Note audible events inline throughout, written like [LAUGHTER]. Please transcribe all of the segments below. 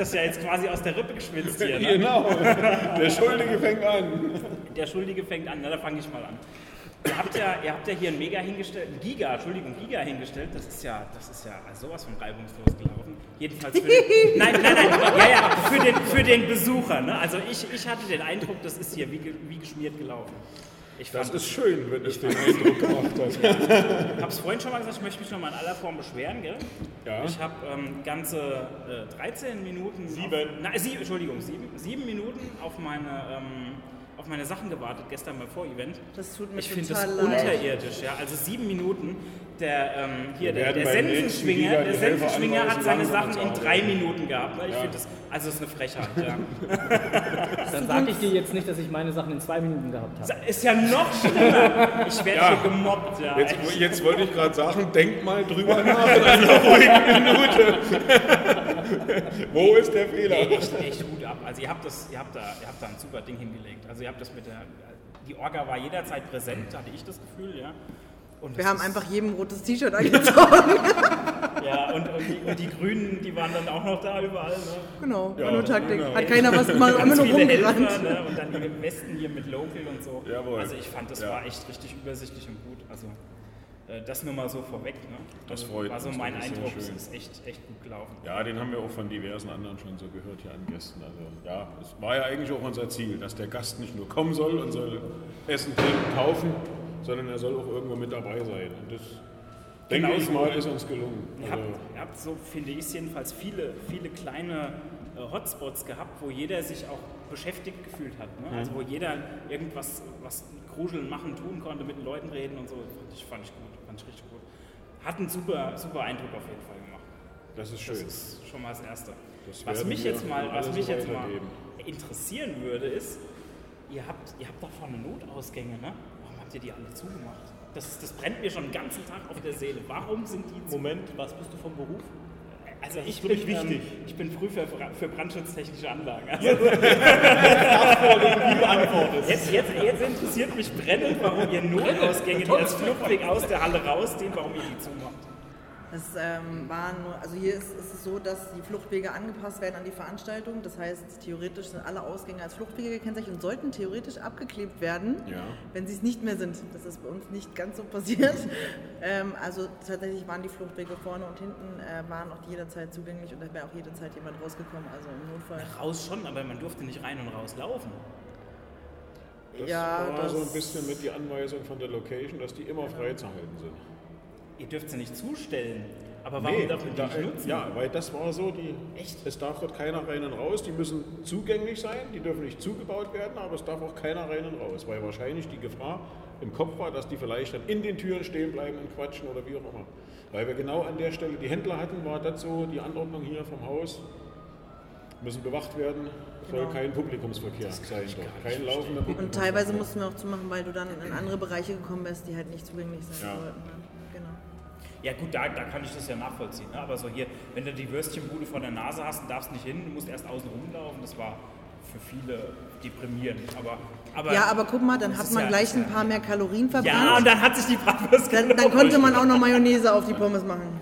das ja jetzt quasi aus der Rippe geschwitzt hier. Ne? Genau, der Schuldige fängt an. Der Schuldige fängt an, na, da fange ich mal an. Ihr habt, ja, ihr habt ja hier ein Mega hingestellt, ein Giga, Entschuldigung, Giga hingestellt. Das ist ja, das ist ja sowas von reibungslos gelaufen. Jedenfalls für den, [LAUGHS] nein, nein, nein, ja, ja, für den, für den Besucher. Ne? Also ich, ich hatte den Eindruck, das ist hier wie, wie geschmiert gelaufen. Ich das ist schön, wenn es den Eindruck gemacht hat. [LAUGHS] Ich habe es vorhin schon mal gesagt, ich möchte mich noch mal in aller Form beschweren. Gell? Ja. Ich habe ähm, ganze äh, 13 Minuten. Sieben. Auf, na, sie, Entschuldigung, sieben, sieben Minuten auf meine. Ähm, auf meine Sachen gewartet gestern beim Vorevent. Das tut mir Ich finde das unterirdisch, ja. Also sieben Minuten. Der, ähm, hier, der, der Sensenschwinger, der Sensenschwinger hat seine Sachen in drei Minuten gehabt. Ich ja. finde das, also das ist eine Frechheit, ja. [LAUGHS] Dann sage ich dir jetzt nicht, dass ich meine Sachen in zwei Minuten gehabt habe. Ist ja noch schlimmer. Ich werde ja. hier gemobbt, ja. Jetzt, jetzt wollte ich gerade sagen, denk mal drüber [LAUGHS] nach in einer ruhigen Minute. [LAUGHS] Wo ist der Fehler? Nee, echt, echt gut ab. Also ihr habt, das, ihr, habt da, ihr habt da ein super Ding hingelegt. Also ihr habt das mit der, die Orga war jederzeit präsent, hatte ich das Gefühl, ja. Und wir haben einfach jedem rotes T-Shirt angezogen. [LAUGHS] ja, und, und, die, und, die, Grünen, die waren dann auch noch da überall. Ne? Genau, ja, nur Taktik. Genau. Hat keiner was gemacht, immer nur rumgerannt. ne? Und dann die Westen hier mit Local und so. Jawohl. Also ich fand, das ja. war echt richtig übersichtlich und gut. Also das nur mal so vorweg. Ne? Das also freut War so mein Eindruck, es ist echt, echt gut gelaufen. Ja, den haben wir auch von diversen anderen schon so gehört hier an Gästen. Also ja, es war ja eigentlich auch unser Ziel, dass der Gast nicht nur kommen soll und soll Essen, Trinken, kaufen, sondern er soll auch irgendwo mit dabei sein. Und das denke genau ich mal, ist uns gelungen. Ihr, also, habt, ihr habt, so, finde ich jedenfalls, viele, viele kleine äh, Hotspots gehabt, wo jeder sich auch beschäftigt gefühlt hat. Ne? Mhm. Also wo jeder irgendwas was kruscheln, machen, tun konnte, mit den Leuten reden und so. Das fand ich gut, ich richtig gut. Hat einen super, super Eindruck auf jeden Fall gemacht. Das ist schön. Das ist schon mal das Erste. Das was mich jetzt mal, was mich jetzt mal interessieren würde, ist, ihr habt, ihr habt da vorne Notausgänge, ne? habt ihr die alle zugemacht? Das, das brennt mir schon den ganzen Tag auf der Seele. Warum sind die zu? Moment, was bist du vom Beruf? Also das ich bin, wichtig. Ähm, ich bin früh für, für brandschutztechnische Anlagen. [LAUGHS] Also jetzt, jetzt, jetzt, interessiert mich brennend, warum ihr Notausgänge, die als Fluchtweg aus der Halle rausgehen, warum ihr die zumacht. Das ähm, war nur, also hier ist, ist, es so, dass die Fluchtwege angepasst werden an die Veranstaltung. Das heißt, theoretisch sind alle Ausgänge als Fluchtwege gekennzeichnet und sollten theoretisch abgeklebt werden, ja. wenn sie es nicht mehr sind. Das ist bei uns nicht ganz so passiert. [LAUGHS] ähm, also tatsächlich waren die Fluchtwege vorne und hinten äh, waren auch jederzeit zugänglich und da wäre auch jederzeit jemand rausgekommen. Also im Notfall. Raus schon, aber man durfte nicht rein und raus laufen. Das ja, war das so ein bisschen mit die Anweisung von der Location, dass die immer genau. freizuhalten sind ihr dürft sie nicht zustellen. Aber warum nee, darf man die nicht nutzen? Ja, weil das war so, die, Echt? es darf dort keiner rein und raus, die müssen zugänglich sein, die dürfen nicht zugebaut werden, aber es darf auch keiner rein und raus, weil wahrscheinlich die Gefahr im Kopf war, dass die vielleicht dann in den Türen stehen bleiben und quatschen oder wie auch immer. Weil wir genau an der Stelle die Händler hatten, war das so die Anordnung hier vom Haus, müssen bewacht werden, soll genau. kein Publikumsverkehr sein. Kein laufender Publikumsverkehr. Und teilweise mussten wir auch zumachen, weil du dann in andere Bereiche gekommen bist, die halt nicht zugänglich sein ja. sollten. Ja gut, da, da kann ich das ja nachvollziehen. Ne? Aber so hier, wenn du die Würstchenbude vor der Nase hast und darfst nicht hin, du musst erst außen rumlaufen, das war für viele deprimierend. Aber, aber ja, aber guck mal, dann hat man ja, gleich ein paar mehr Kalorien verbrannt. Ja, und dann hat sich die Bratwurst Dann, dann konnte man auch noch Mayonnaise auf die Pommes machen.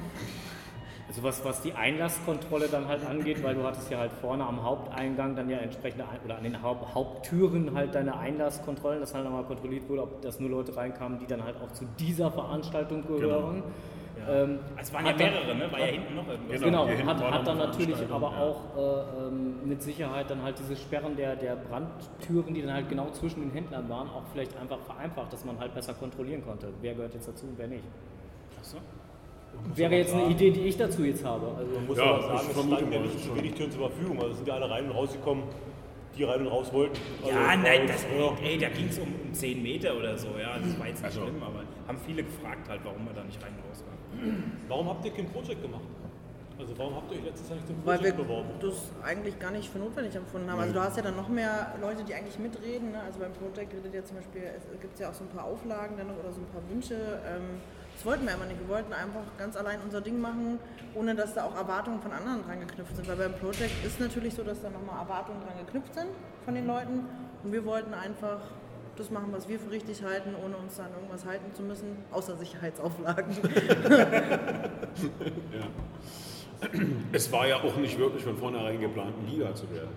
Also was, was die Einlasskontrolle dann halt angeht, weil du hattest ja halt vorne am Haupteingang dann ja entsprechende, oder an den Haupt, Haupttüren halt deine Einlasskontrollen, dass halt nochmal kontrolliert wurde, ob das nur Leute reinkamen, die dann halt auch zu dieser Veranstaltung gehören. Genau. Ähm, es waren ja mehrere, ne? war ja hinten noch irgendwas. Genau, genau hat, hat dann natürlich aber ja. auch äh, mit Sicherheit dann halt diese Sperren der, der Brandtüren, die dann halt genau zwischen den Händlern waren, auch vielleicht einfach vereinfacht, dass man halt besser kontrollieren konnte. Wer gehört jetzt dazu und wer nicht. Achso. Wäre jetzt eine Idee, die ich dazu jetzt habe. Also man muss ja, aber sagen, es standen ja nicht zu wenig Türen zur Verfügung. Also sind ja alle rein und rausgekommen, die rein und raus wollten. Also ja, nein, das, ey, ey da ging es um, um 10 Meter oder so. Ja, das war jetzt nicht also. schlimm, aber haben viele gefragt halt, warum wir da nicht rein und raus waren. Warum habt ihr kein Projekt gemacht? Also warum habt ihr euch letztes Jahr nicht zum Projekt Weil wir beworben? das eigentlich gar nicht für notwendig empfunden haben. Also du hast ja dann noch mehr Leute, die eigentlich mitreden. Ne? Also beim Projekt redet ja zum Beispiel, es gibt ja auch so ein paar Auflagen dann noch oder so ein paar Wünsche. Ähm, das wollten wir aber nicht. Wir wollten einfach ganz allein unser Ding machen, ohne dass da auch Erwartungen von anderen dran geknüpft sind. Weil beim Projekt ist natürlich so, dass da nochmal Erwartungen dran geknüpft sind von den Leuten. Und wir wollten einfach das machen, was wir für richtig halten, ohne uns dann irgendwas halten zu müssen, außer Sicherheitsauflagen. [LAUGHS] ja. Es war ja auch nicht wirklich von vornherein geplant, ein Liga zu werden.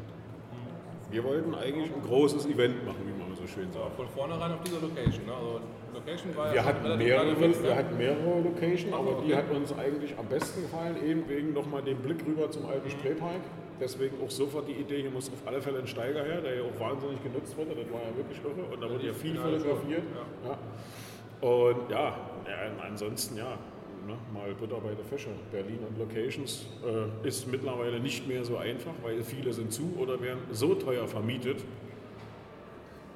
Wir wollten eigentlich ein großes Event machen, wie man so schön sagt. von vornherein auf dieser Location. Ne? Also Location war Wir ja hatten, mehrere, fest, ne? wir hatten mehrere Locations, aber die okay. hat uns eigentlich am besten gefallen, eben wegen nochmal dem Blick rüber zum alten Spreepark. Deswegen auch sofort die Idee, hier muss auf alle Fälle ein Steiger her, der ja auch wahnsinnig genutzt wurde. Das war ja wirklich irre und da wurde ja viel fotografiert. Ja. Und ja, ja, ansonsten ja, ne, mal Butter bei der Fische. Berlin und Locations äh, ist mittlerweile nicht mehr so einfach, weil viele sind zu oder werden so teuer vermietet.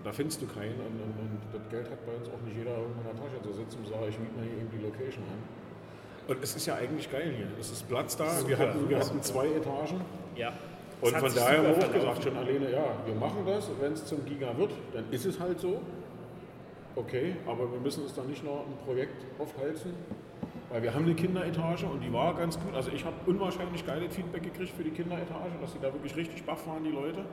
Da findest du keinen und, und, und das Geld hat bei uns auch nicht jeder irgendwo in der Tasche zu sitzen und sagen, ich miete mir hier eben die Location an. Und es ist ja eigentlich geil hier. Es ist Platz da. wir hatten, wir hatten zwei Etagen. Ja. Und von daher super auch verlaufen. gesagt, schon alleine, ja, wir machen das. Wenn es zum Giga wird, dann ist es halt so. Okay, aber wir müssen uns da nicht noch ein Projekt aufhalten. Weil wir haben eine Kinderetage und die war ganz gut. Also ich habe unwahrscheinlich geiles Feedback gekriegt für die Kinderetage, dass sie da wirklich richtig baff waren, die Leute.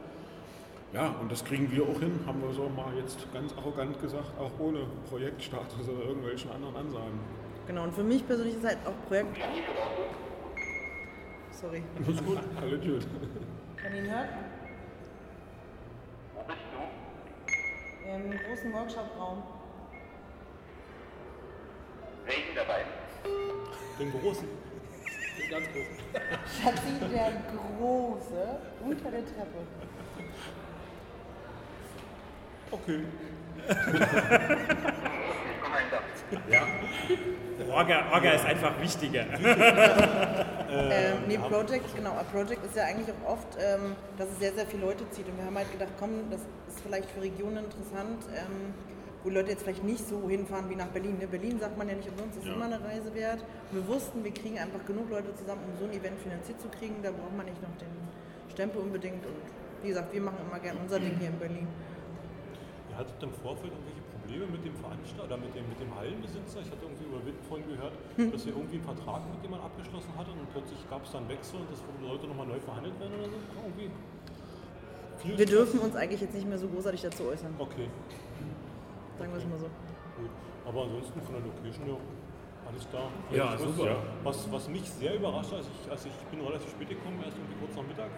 Ja, und das kriegen wir auch hin, haben wir so mal jetzt ganz arrogant gesagt, auch ohne Projektstatus oder irgendwelchen anderen Ansagen. Genau, und für mich persönlich ist halt auch Projekt. Sorry. Alles gut, alles gut. Wenn ihr ihn hört? Im großen Workshop-Raum. Welchen der beiden? Den großen. Den ganz großen. Schatzi, der Große, unter der Treppe. Okay. [LAUGHS] Da. Orga, Orga ist einfach wichtiger. [LAUGHS] Ähm, nee, Project, genau. A Project ist ja eigentlich auch oft, ähm, dass es sehr, sehr viele Leute zieht. Und wir haben halt gedacht, komm, das ist vielleicht für Regionen interessant, ähm, wo Leute jetzt vielleicht nicht so hinfahren wie nach Berlin. Ne? Berlin sagt man ja nicht umsonst, ist immer eine Reise wert. Und wir wussten, wir kriegen einfach genug Leute zusammen, um so ein Event finanziert zu kriegen. Da braucht man nicht noch den Stempel unbedingt. Und wie gesagt, wir machen immer gern unser Ding hier in Berlin. Ihr hattet im Vorfeld irgendwelche Probleme mit dem Veranstalter oder mit dem, mit dem Hallenbesitzer? Ich hatte irgendwie über Witt vorhin gehört, [LAUGHS] dass ihr irgendwie einen Vertrag mit jemandem abgeschlossen hattet und plötzlich gab es da einen Wechsel und das sollte nochmal neu verhandelt werden oder so? Irgendwie? Wir dürfen uns eigentlich jetzt nicht mehr so großartig dazu äußern. Okay, Sagen wir es mal so. gut. Aber ansonsten von der Location ja alles da. Ja, Ich muss- super. Was, was mich sehr überrascht hat, als ich, als ich bin relativ spät gekommen, erst irgendwie kurz nach Mittag,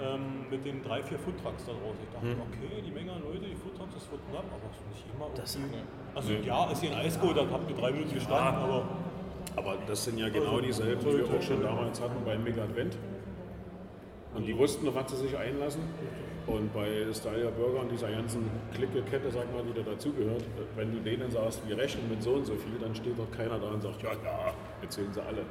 ähm, mit den drei, vier Foodtrucks da draußen. Ich dachte, okay, die Menge an Leute, die Foodtrucks, das wird knapp, aber es ist nicht immer irgendwie. Also ja, als ihr ein Eis geholt habt, ihr drei Minuten gestanden, aber Aber das sind ja genau dieselben, die wir auch schon damals hatten beim Mega Advent. Und die wussten, auf was sie sich einlassen. Und bei Stylia Burger und dieser ganzen Clique-Kette, sag mal, die da dazugehört, wenn du denen sagst, wir rechnen mit so und so viel, dann steht dort keiner da und sagt, ja, ja, erzählen sie alle.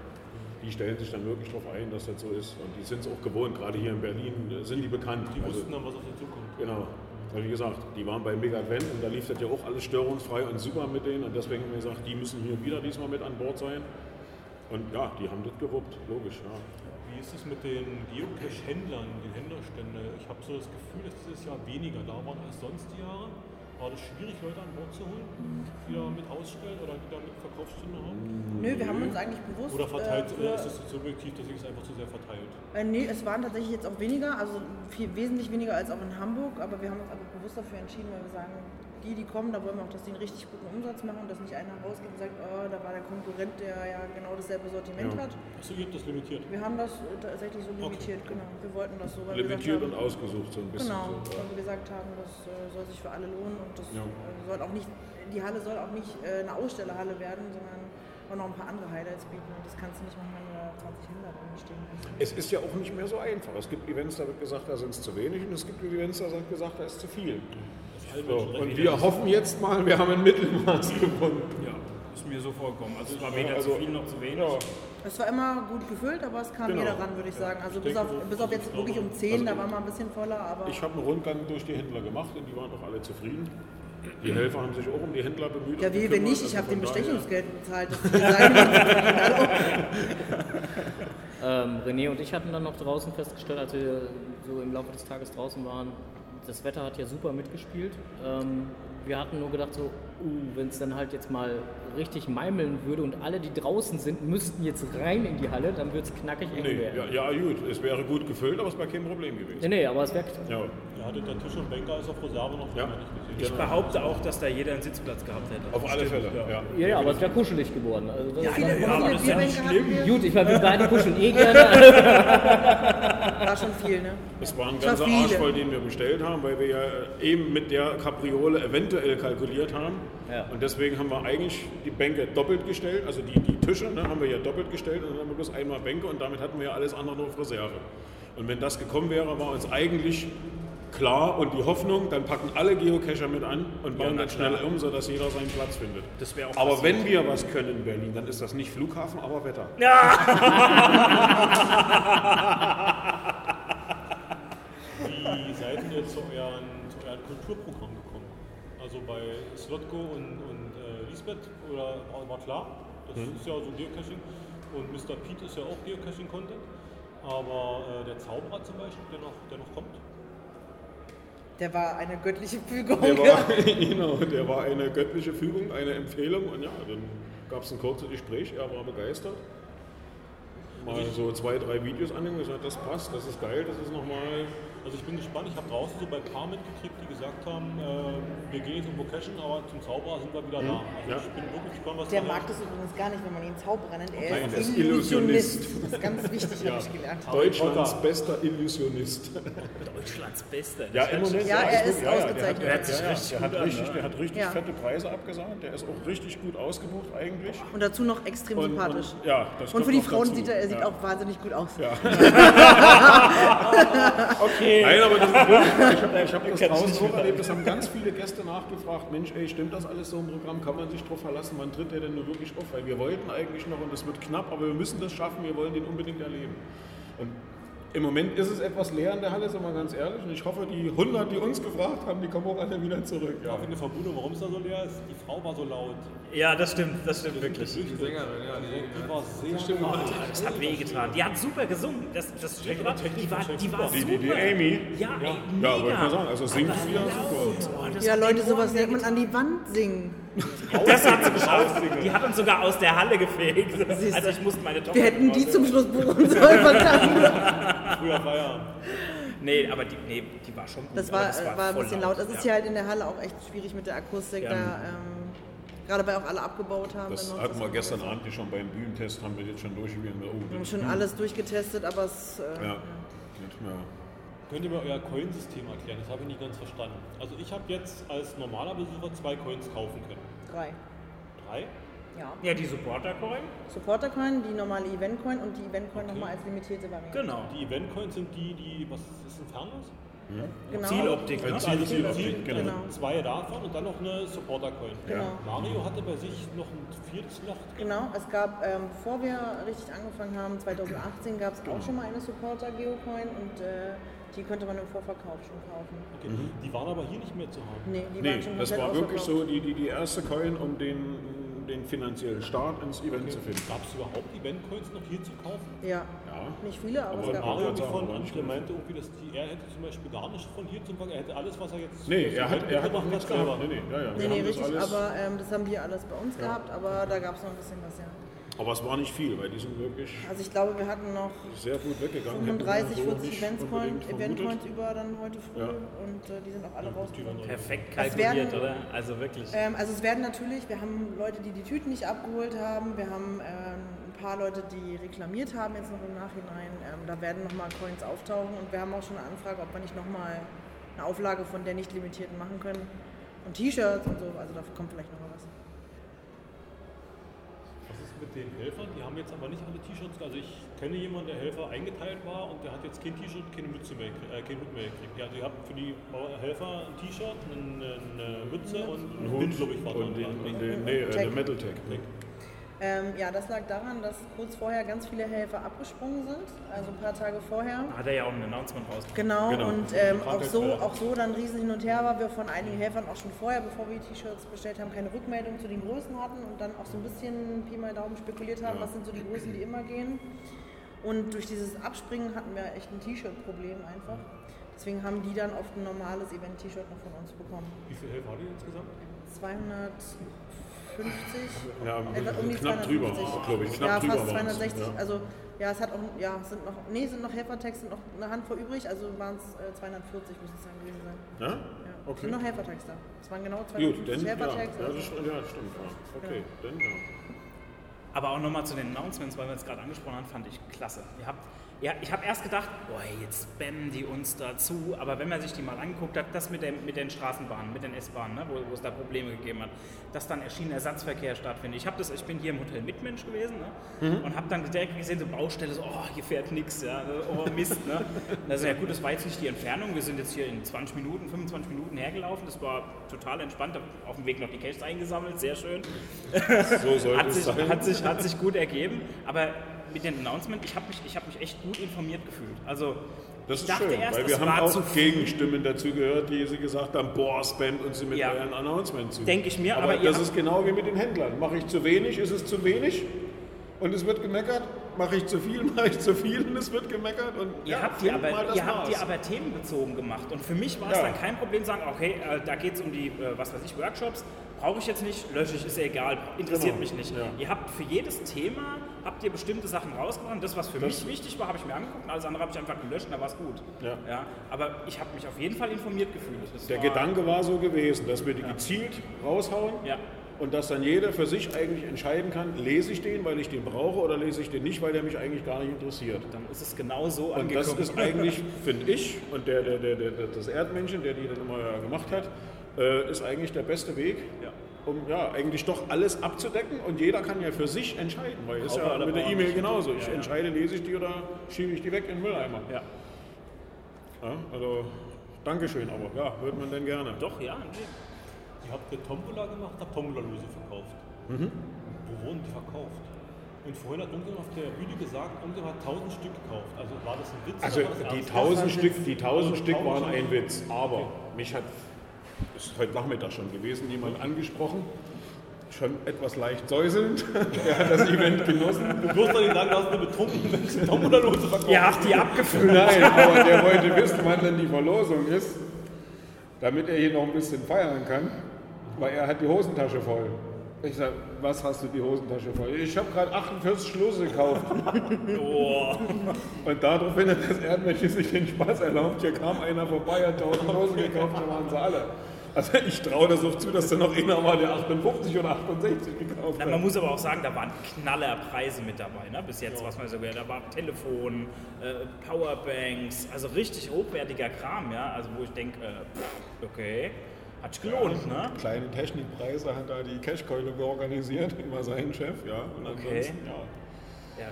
Die stellen sich dann wirklich darauf ein, dass das so ist. Und die sind es auch gewohnt, gerade hier in Berlin sind die bekannt. die Also- wussten dann, was auf sie zukommt. Genau. Also wie gesagt, die waren bei Mega Advent und da lief das ja auch alles störungsfrei und super mit denen. Und deswegen haben wir gesagt, die müssen hier wieder diesmal mit an Bord sein. Und ja, die haben das gewuppt, logisch. Ja. Wie ist es mit den Geocache-Händlern, den Händlerstände? Ich habe so das Gefühl, dass dieses Jahr weniger da waren als sonst die Jahre. War das schwierig, Leute an Bord zu holen, die da mit ausstellen oder die da mit Verkaufsstände haben? Nö, wir haben uns eigentlich bewusst. Oder verteilt, äh, oder für- ist es so subjektiv, dass sich es einfach zu sehr verteilt? Äh, nee, es waren tatsächlich jetzt auch weniger, also viel, wesentlich weniger als auch in Hamburg, aber wir haben uns einfach bewusst dafür entschieden, weil wir sagen, die, die kommen, da wollen wir auch, dass die einen richtig guten Umsatz machen, dass nicht einer rausgeht und sagt, oh, da war der Konkurrent, der ja genau dasselbe Sortiment Ja. hat. Achso, ihr habt das limitiert. Wir haben das äh, tatsächlich so limitiert, genau. Wir wollten das so, weil Limitiert wir und haben, ausgesucht so ein bisschen. Genau, So, weil wir gesagt haben, das äh, soll sich für alle lohnen und das Ja. äh, soll auch nicht, die Halle soll auch nicht eine Ausstellerhalle werden, sondern auch noch ein paar andere Highlights bieten und das kannst du nicht machen, wenn du da 20 Händler drin stehen hast. Es ist ja auch nicht mehr so einfach. Es gibt Events, da wird gesagt, da sind es zu wenig und es gibt Events, da wird gesagt, da ist zu viel. So, und wir hoffen jetzt mal, wir haben ein Mittelmaß gefunden. Ja, ist mir so vorgekommen. Also es war weder also- zu viel noch zu wenig. Ja, Es war immer gut gefüllt, aber es kam Genau. jeder ran, würde ich sagen. Also Ich bis, auf, so- bis auf jetzt wirklich um 10, Also da war mal ein bisschen voller, aber ich habe einen Rundgang durch die Händler gemacht und die waren auch alle zufrieden. Die Helfer haben sich auch um die Händler bemüht. ja, wie, wenn nicht, ich Also habe von den daher- Bestechungsgeld bezahlt. [LAUGHS] Ähm, René und ich hatten dann noch draußen festgestellt, als wir so im Laufe des Tages draußen waren, das Wetter hat ja super mitgespielt. Ähm, wir hatten nur gedacht, so, uh, wenn es dann halt jetzt mal richtig meimeln würde und alle, die draußen sind, müssten jetzt rein in die Halle, dann würde es knackig eng Nee, werden. ja, ja, gut, es wäre gut gefüllt, aber es wäre kein Problem Nee, gewesen. nee, aber es wäre Ja, Ihr hattet der Tisch und Bänker ist auf Reserve noch Ja. nicht gesehen. Ich behaupte auch, dass da jeder einen Sitzplatz gehabt hätte. auf alle Fälle. Ja. ja, ja, aber es wäre kuschelig geworden. Also das ist Viele, ja, aber das ist ja nicht wir. Gut, ich meine, wir beide kuscheln eh gerne. [LAUGHS] War schon viel, ne? Das war ein Das war ganzer viele. Arsch voll, den wir bestellt haben, weil wir ja eben mit der Capriole eventuell kalkuliert haben. Ja. Und deswegen haben wir eigentlich die Bänke doppelt gestellt, also die, die Tische ne, haben wir ja doppelt gestellt und dann haben wir bloß einmal Bänke und damit hatten wir ja alles andere nur auf Reserve. Und wenn das gekommen wäre, war uns eigentlich klar und die Hoffnung, dann packen alle Geocacher mit an und bauen na dann schnell um, sodass jeder seinen Platz findet. Das aber wenn wir was können in Berlin, dann ist das nicht Flughafen, aber Wetter. [LAUGHS] Wie seid ihr jetzt zu euren, zu euren Kulturprogramm gekommen? Also bei Slotko und, und äh, Lisbeth oder war war klar, das ist ja so Geocaching und Mr. Pete ist ja auch Geocaching-Content, aber äh, der Zauberer zum Beispiel, der noch, der noch kommt, Der war eine göttliche Fügung. Der war, [LAUGHS] genau, der war eine göttliche Fügung, eine Empfehlung und ja, dann gab es ein kurzes Gespräch, er war begeistert. Mal so zwei, drei Videos annehmen, gesagt, das passt, das ist geil, das ist nochmal. Also ich bin gespannt, ich habe draußen so bei ein paar mitgekriegt, die gesagt haben, äh, wir gehen jetzt irgendwo cashen, aber zum Zauberer sind wir wieder da. Also Ja. ich bin wirklich gespannt, was Der mag das übrigens gar nicht, wenn man ihn Zauberer nennt. Er Nein, ist, ist Illusionist. Illusionist. Das ist ganz wichtig, habe ich gelernt. Deutschlands bester Illusionist. Deutschlands Beste. Ja, im Moment. Ja, er ist. Ja, ja, ausgezeichnet. Der hat, ja, ja, richtig der hat gut an, richtig, ne? der hat richtig Ja. fette Preise abgesagt. Der ist auch richtig gut ausgebucht eigentlich. Und dazu noch extrem Und, sympathisch. und, ja, das Und für die Frauen dazu. sieht er, er sieht ja. auch wahnsinnig gut aus. [LAUGHS] [LAUGHS] Okay. Nein, aber das ist wirklich, ich habe ich hab das draußen auch erlebt, das haben ganz viele Gäste nachgefragt, Mensch, ey, stimmt das alles so im Programm, kann man sich drauf verlassen, wann tritt der denn nur wirklich auf? Weil wir wollten eigentlich noch und es wird knapp, aber wir müssen das schaffen, wir wollen den unbedingt erleben. Und im Moment ist es etwas leer in der Halle, sind wir ganz ehrlich, und ich hoffe, die 100, die uns gefragt haben, die kommen auch alle wieder zurück. Ja. Ich habe eine Vermutung, warum es da so leer ist. Die Frau war so laut. Ja, das stimmt, das stimmt wirklich. Die Sängerin, ja. Die, war sehr laut. Das hat wehgetan. Die hat super gesungen. Das, das stimmt. aber Die war, die war Die, super. die, die Amy, Ja, ey, ja, mega. wollte ich mal sagen, also singt sie ja super. Das Ja, Leute, sowas nennt man an die Wand singen. [LAUGHS] Das hat sie geschafft. Die hat uns sogar aus der Halle gefegt. Also ich musste meine Tochter... Wir hätten die zum Schluss buchen sollen, [LAUGHS] verdammt. Früher Feierabend. Nee, aber die, nee, die war schon gut. Das war, das war ein voll bisschen laut. Das ist ja. hier halt in der Halle auch echt schwierig mit der Akustik. Ja. Da, ähm, gerade weil auch alle abgebaut haben. Das hatten wir gestern Abend hier schon beim Bühnentest, haben wir jetzt schon durchgewiesen. Oh, Wir haben schon alles durchgetestet, aber es. Äh, ja. Ja. Könnt ihr mir euer Coinsystem erklären? Das habe ich nicht ganz verstanden. Also ich habe jetzt als normaler Besucher zwei Coins kaufen können. Drei. Drei? Ja. Ja, die Supporter-Coin? Supporter-Coin, die normale Event-Coin und die Event-Coin nochmal als limitierte Variante. Genau. Die Event-Coins sind die, die, was ist ein Fernlos? Genau. Zieloptik, ne? Also Ziel- Ziel, Ziel- genau. genau. zwei davon und dann noch eine Supporter-Coin. Genau. Mario hatte bei sich noch ein viertes Loch. Genau, es gab, ähm, bevor wir richtig angefangen haben, 2018 gab es auch schon mal eine Supporter-Geocoin und äh, die konnte man im Vorverkauf schon kaufen. Okay. Die waren aber hier nicht mehr zu haben. Nee, die Nee, waren schon das war wirklich so die, die, die erste Coin, um den, den finanziellen Start ins Event zu finden. Gab es überhaupt Event-Coins noch hier zu kaufen? Ja, Ja. nicht viele, aber, Aber es gab Mario von der meinte irgendwie, dass die, er hätte zum Beispiel gar nicht von hier zum Beispiel, er hätte alles, was er jetzt. Nee, er hat, Event er hat nichts gehabt. Nee, nee, ja, ja. Nee, nee, richtig, aber ähm, das haben wir alles bei uns gehabt, aber da gab es noch ein bisschen was, ja. Aber es war nicht viel, weil die sind wirklich Also ich glaube, wir hatten noch sehr gut weggegangen. Hätten wir 35, so 40 nicht Events unbedingt vermutet. Event-Coins über dann heute früh Ja. und äh, die sind auch alle rausgekommen. Perfekt kalkuliert, werden- oder? Also wirklich. Ähm, also es werden natürlich, wir haben Leute, die die Tüten nicht abgeholt haben, wir haben ähm, ein paar Leute, die reklamiert haben jetzt noch im Nachhinein. Ähm, da werden nochmal Coins auftauchen und wir haben auch schon eine Anfrage, ob wir nicht nochmal eine Auflage von der nicht limitierten machen können. Und T-Shirts und so, also da kommt vielleicht noch was. Mit den Helfern? Die haben jetzt aber nicht alle T-Shirts. Also ich kenne jemanden, der Helfer eingeteilt war und der hat jetzt kein T-Shirt, keine Mütze mehr, gekriegt- äh, keinen Hut mehr gekriegt. Ja, also habt für die Helfer ein T-Shirt, eine, eine Mütze und Ein einen Hut glaube ich, war und den, Ja. den, nee, äh, Tag. Ähm, ja, das lag daran, dass kurz vorher ganz viele Helfer abgesprungen sind, also ein paar Tage vorher. Hat er ja auch ein Announcement rausgebracht. Genau, Genau. und ähm, auch, so, auch so dann riesen hin und her war, wir von einigen Helfern auch schon vorher, bevor wir die T-Shirts bestellt haben, keine Rückmeldung zu den Größen hatten und dann auch so ein bisschen Pi mal Daumen spekuliert haben, was sind so die Größen, die immer gehen. Und durch dieses Abspringen hatten wir echt ein T-Shirt-Problem einfach. Deswegen haben die dann oft ein normales Event-T-Shirt noch von uns bekommen. Wie viele Helfer hat ihr insgesamt? 200, Ja, etwa um die knapp drüber, 250. glaube ich. Knapp ja, drüber fast waren's, 260. ja. Also ja, es hat auch, ja, es sind noch, nee, es sind noch Helfertexte, noch eine Handvoll übrig, also waren es äh, 240, muss ich sagen, gewesen sein. Ja? Ja. Es Okay. sind noch Helfertexte. Es waren genau Gut, 250 dann, ja, also- ja, stimmt. Ja. Okay, dann ja. Aber auch nochmal zu den Announcements, weil wir es gerade angesprochen haben, fand ich klasse. Ihr habt, ja, ich habe erst gedacht, boah, jetzt spammen die uns dazu. Aber wenn man sich die mal angeguckt hat, das mit, den- mit den Straßenbahnen, mit den S-Bahnen, ne, wo, wo es da Probleme gegeben hat, dass dann Schienenersatzverkehr stattfindet. Ich, hab das, ich bin hier im Hotel Mitmensch gewesen ne, und habe dann direkt gesehen, so Baustelle, so, oh, hier fährt nichts, ja, oh Mist. Ne. [LAUGHS] Also ja gut, das war jetzt nicht die Entfernung. Wir sind jetzt hier in 20 Minuten, 25 Minuten hergelaufen. Das war total entspannt. Auf dem Weg noch die Caches eingesammelt, sehr schön So sollte [LAUGHS] hat es sich, sein. hat, sich, hat sich gut ergeben. Aber mit dem Announcement, ich habe mich, ich hab mich echt gut informiert gefühlt. Also, Das ich ist dachte schön, erst, weil wir haben auch. Gegenstimmen dazu gehört, die sie gesagt haben, boah, spamt uns sie mit Ja. euren Announcement zu. Denke ich mir, aber, aber ihr das ist genau wie mit den Händlern. Mache ich zu wenig, ist es zu wenig und es wird gemeckert. Mache ich zu viel, [LAUGHS] mache ich zu viel und es wird gemeckert. Und Ihr, ja, habt, die aber, ihr habt die Maß. aber themenbezogen gemacht. Und für mich war es Ja. dann kein Problem, sagen, okay, äh, da geht es um die, äh, was weiß ich, Workshops. Brauche ich jetzt nicht, lösche ich, ist ja egal, interessiert Genau, mich nicht. ja. Ihr habt für jedes Thema, habt ihr bestimmte Sachen rausgebracht. Und das, was für mich wichtig war, habe ich mir angeguckt. Und alles andere habe ich einfach gelöscht und da war es gut. Ja. Ja, aber ich habe mich auf jeden Fall informiert gefühlt. Das Der war, Gedanke war so gewesen, dass wir die gezielt raushauen Ja. und dass dann jeder für sich eigentlich entscheiden kann, lese ich den, weil ich den brauche oder lese ich den nicht, weil der mich eigentlich gar nicht interessiert. Dann ist es genau so Und angekommen. das ist eigentlich, finde ich, und der, der, der, der, das Erdmännchen, der die dann immer gemacht hat, äh, ist eigentlich der beste Weg, Ja. Um ja eigentlich doch alles abzudecken. Und jeder kann ja für sich entscheiden, weil ist Brauche ja mit der E-Mail genauso. Ich Ja, ja. entscheide, lese ich die oder schiebe ich die weg in den Mülleimer. ja. Ja, also, Dankeschön, aber ja, würde man denn gerne. Doch, ja. Nee. Ihr habt eine Tombola gemacht, habt Tombola-Lose verkauft. Mhm. Wo wurden die verkauft? Und vorhin hat irgendjemand auf der Bühne gesagt, irgendjemand hat 1000 Stück gekauft. Also war das ein Witz? Also oder war das die ernst? 1000 Stück, die 1000 Stück waren ein Witz, aber mich hat, ist heute Nachmittag schon gewesen, jemand angesprochen, schon etwas leicht säuselnd, der [LAUGHS] hat das Event genossen. Du wirst doch nicht sagen, du hast eine betrunkene Menschen Tombola-Lose verkauft. Ihr habt die abgefüllt. Nein, aber der wollte wissen, wann denn die Verlosung ist, damit er hier noch ein bisschen feiern kann, weil er hat die Hosentasche voll. Ich sag, was hast du die Hosentasche voll? Ich habe gerade 48 Schlüssel gekauft. Und daraufhin hat das Erdmännchen sich den Spaß erlaubt. Hier kam einer vorbei, hat 1000 Hosen gekauft, dann waren sie alle. Also ich traue das auch zu, dass da noch einer war, der 58 oder 68 gekauft Na, hat. man muss aber auch sagen, da waren Knallerpreise mit dabei, ne? bis jetzt, was man so gehört. Da war Telefon, äh, Powerbanks, also richtig hochwertiger Kram, ja. Also wo ich denke, äh, okay, hat sich gelohnt, ne? Kleine Technikpreise hat da die Cashkeule organisiert, [LAUGHS] immer sein Chef, ja. Und Okay. ansonsten, ja. Ja.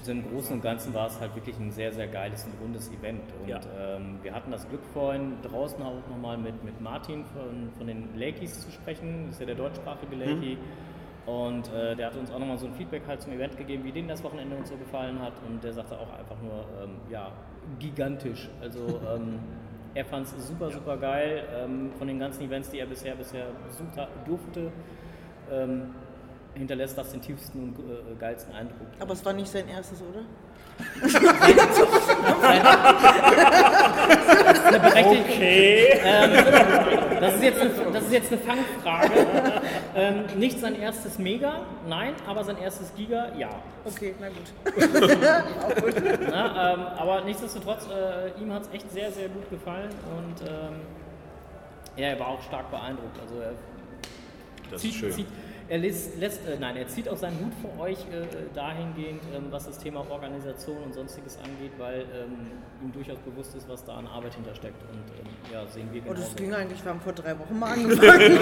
Also im Großen und Ganzen war es halt wirklich ein sehr, sehr geiles und rundes Event. Und Ja. ähm, wir hatten das Glück vorhin draußen auch nochmal mit, mit Martin von, von den Lakis zu sprechen. Das ist ja der deutschsprachige Lakey. Und äh, der hat uns auch nochmal so ein Feedback halt zum Event gegeben, wie denen das Wochenende uns so gefallen hat. Und der sagte auch einfach nur, ähm, ja, gigantisch. Also [LAUGHS] ähm, er fand es super, super geil. Ähm, von den ganzen Events, die er bisher, bisher besucht hat, durfte, ähm, hinterlässt das den tiefsten und äh, geilsten Eindruck. Aber es war nicht sein erstes, oder? Okay. Das ist jetzt eine, das ist jetzt eine Fangfrage. ähm, nicht sein erstes Mega, nein, aber sein erstes Giga, ja. Okay, na gut. [LAUGHS] Na, ähm, aber nichtsdestotrotz, äh, ihm hat es echt sehr, sehr gut gefallen und ähm, ja, er war auch stark beeindruckt. Also er Das zieht, ist schön. zieht, er lässt, lässt äh, nein, er zieht auch seinen Hut vor euch äh, dahingehend, ähm, was das Thema Organisation und sonstiges angeht, weil ähm, ihm durchaus bewusst ist, was da an Arbeit hintersteckt und ähm, ja, sehen wir Und genauso. es ging eigentlich, wir haben vor drei Wochen mal [LAUGHS] angefangen.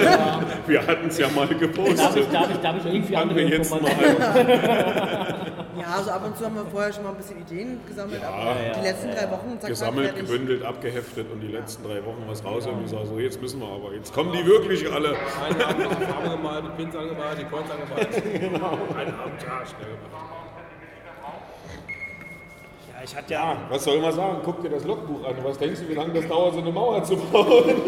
Wir hatten es ja mal Darf ich, gepostet. darf, ich, darf ich irgendwie Fangen andere wir jetzt mal. [LAUGHS] ja, also ab und zu haben wir vorher schon mal ein bisschen Ideen gesammelt, aber die letzten drei Wochen, Gesammelt, gebündelt, abgeheftet und die letzten drei Wochen was raus und gesagt, so jetzt müssen wir aber, jetzt kommen die wirklich alle. Einen Abend noch die Farbe gemalt, die Pins angemalt, die Coins angemalt. [LAUGHS] genau. Einen Abend, ja, schnell gemacht. Ja, ich hatte ja, Was soll man sagen? Guck dir das Logbuch an. Was denkst du, wie lange das dauert, so eine Mauer zu bauen?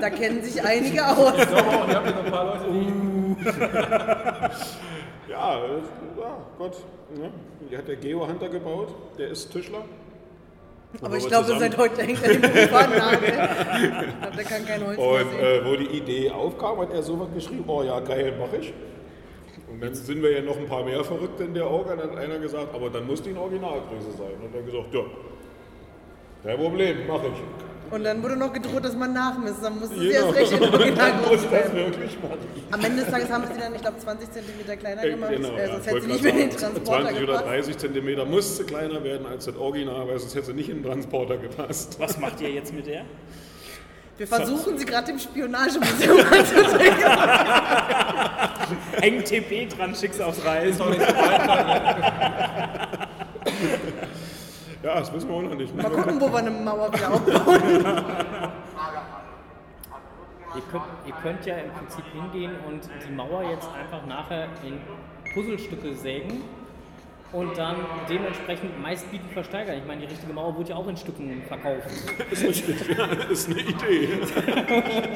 Da kennen sich einige aus. Ich glaube auch, ihr habt jetzt ein paar Leute, die [LAUGHS] [LAUGHS] Ja, das- ja Gott. Ne? Die hat der Geo Hunter gebaut. Der ist Tischler. Aber wir ich glaube, zusammen- seit heute hängt er Fahrbahnnagel. Ich glaube, der kann kein Holz Und äh, wo die Idee aufkam, hat er sowas geschrieben, oh ja, geil, mach ich. Und dann sind wir ja noch ein paar mehr Verrückte in der Orga. Dann hat einer gesagt, aber dann muss die in Originalgröße sein. Und dann gesagt, ja, kein Problem, mach ich. Und dann wurde noch gedroht, dass man nachmisst. Dann musste sie Genau. erst recht in [LAUGHS] wirklich machen. Am Ende des Tages haben sie dann, ich glaube, 20 cm kleiner Äh, gemacht. Genau, äh, ja, sonst ich hätte sie nicht mehr in den Transporter 20 oder gepasst. 30 Zentimeter musste kleiner werden als das Original, weil sonst hätte sie nicht in den Transporter gepasst. Was macht ihr jetzt mit der? Wir versuchen sie gerade im Spionagemuseum [LAUGHS] anzuzeigen. Häng TP dran, schick's aufs Reis. Ja, das wissen wir auch noch nicht. Mal gucken, wo wir eine Mauer wieder aufbauen. [LAUGHS] Ihr könnt, ihr könnt ja im Prinzip hingehen und die Mauer jetzt einfach nachher in Puzzlestücke sägen und dann dementsprechend meistbietend versteigern. Ich meine, die richtige Mauer wird ja auch in Stücken verkauft. Das [LAUGHS] ist richtig, ja, ist eine Idee.